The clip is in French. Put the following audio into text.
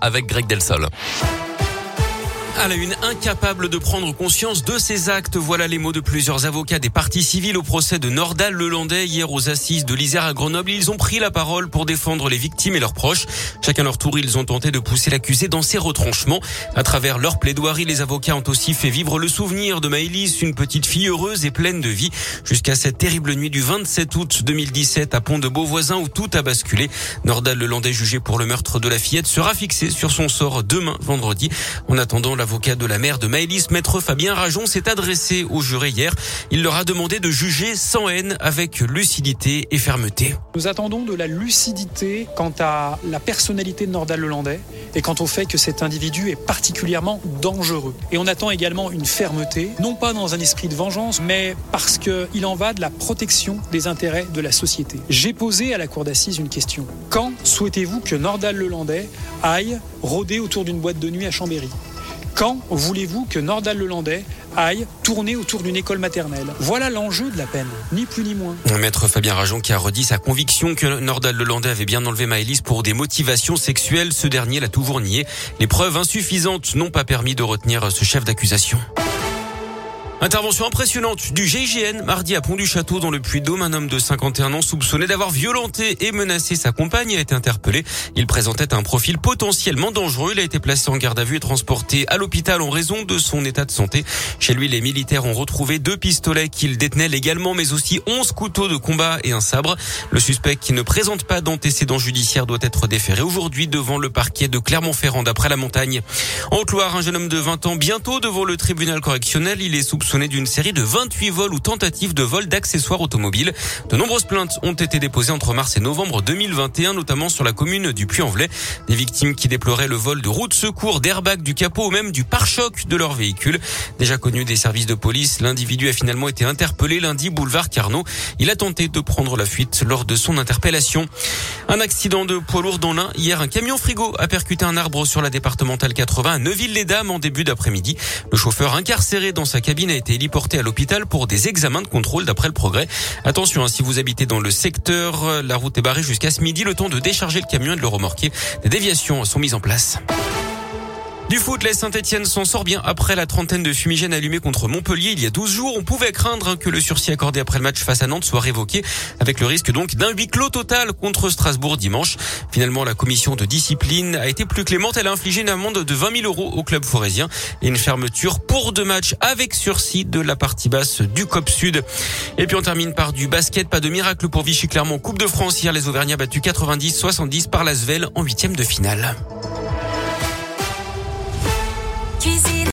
avec Greg Delsol. À la une, incapable de prendre conscience de ses actes. Voilà les mots de plusieurs avocats des parties civiles au procès de Nordal Lelandais hier aux assises de l'Isère à Grenoble. Ils ont pris la parole pour défendre les victimes et leurs proches. Chacun leur tour, ils ont tenté de pousser l'accusé dans ses retranchements. À travers leur plaidoirie, les avocats ont aussi fait vivre le souvenir de Maëlys, une petite fille heureuse et pleine de vie, jusqu'à cette terrible nuit du 27 août 2017 à Pont de Beauvoisin où tout a basculé. Nordal Lelandais, jugé pour le meurtre de la fillette, sera fixé sur son sort demain, vendredi. En attendant, L'avocat de la mère de Maëlys, maître Fabien Rajon, s'est adressé au juré hier. Il leur a demandé de juger sans haine, avec lucidité et fermeté. Nous attendons de la lucidité quant à la personnalité de Nordal Lelandais et quant au fait que cet individu est particulièrement dangereux. Et on attend également une fermeté, non pas dans un esprit de vengeance, mais parce qu'il en va de la protection des intérêts de la société. J'ai posé à la cour d'assises une question. Quand souhaitez-vous que Nordal Lelandais aille rôder autour d'une boîte de nuit à Chambéry? Quand voulez-vous que Nordal Lelandais aille tourner autour d'une école maternelle? Voilà l'enjeu de la peine, ni plus ni moins. Maître Fabien Rajon qui a redit sa conviction que Nordal Lelandais avait bien enlevé Maëlys pour des motivations sexuelles. Ce dernier l'a toujours nié. Les preuves insuffisantes n'ont pas permis de retenir ce chef d'accusation. Intervention impressionnante du GIGN mardi à Pont-du-Château dans le Puy-de-Dôme. Un homme de 51 ans soupçonné d'avoir violenté et menacé sa compagne a été interpellé. Il présentait un profil potentiellement dangereux. Il a été placé en garde à vue et transporté à l'hôpital en raison de son état de santé. Chez lui, les militaires ont retrouvé deux pistolets qu'il détenait légalement, mais aussi 11 couteaux de combat et un sabre. Le suspect qui ne présente pas d'antécédents judiciaires doit être déféré aujourd'hui devant le parquet de Clermont-Ferrand d'après la montagne. En Haute-Loire, un jeune homme de 20 ans bientôt devant le tribunal correctionnel. Il est soupçonné d'une série de 28 vols ou tentatives de vol d'accessoires automobiles. De nombreuses plaintes ont été déposées entre mars et novembre 2021, notamment sur la commune du Puy-en-Velay. Des victimes qui déploraient le vol de roues de secours, d'airbags, du capot ou même du pare-choc de leur véhicule. Déjà connu des services de police, l'individu a finalement été interpellé lundi boulevard Carnot. Il a tenté de prendre la fuite lors de son interpellation. Un accident de poids lourd dans l'un. Hier, un camion frigo a percuté un arbre sur la départementale 80 à Neuville-les-Dames en début d'après-midi. Le chauffeur incarcéré dans sa cabine a été héliporté à l'hôpital pour des examens de contrôle d'après le progrès. Attention, hein, si vous habitez dans le secteur, la route est barrée jusqu'à ce midi, le temps de décharger le camion et de le remorquer. Des déviations sont mises en place. Du foot, les Saint-Etienne s'en sort bien après la trentaine de fumigènes allumés contre Montpellier il y a 12 jours. On pouvait craindre que le sursis accordé après le match face à Nantes soit révoqué, avec le risque donc d'un huis clos total contre Strasbourg dimanche. Finalement, la commission de discipline a été plus clémente. Elle a infligé une amende de 20 000 euros au club forésien et une fermeture pour deux matchs avec sursis de la partie basse du COP Sud. Et puis on termine par du basket. Pas de miracle pour Vichy-Clermont. Coupe de France hier, les Auvergnats battus 90-70 par l'Asvel en huitième de finale cuisine.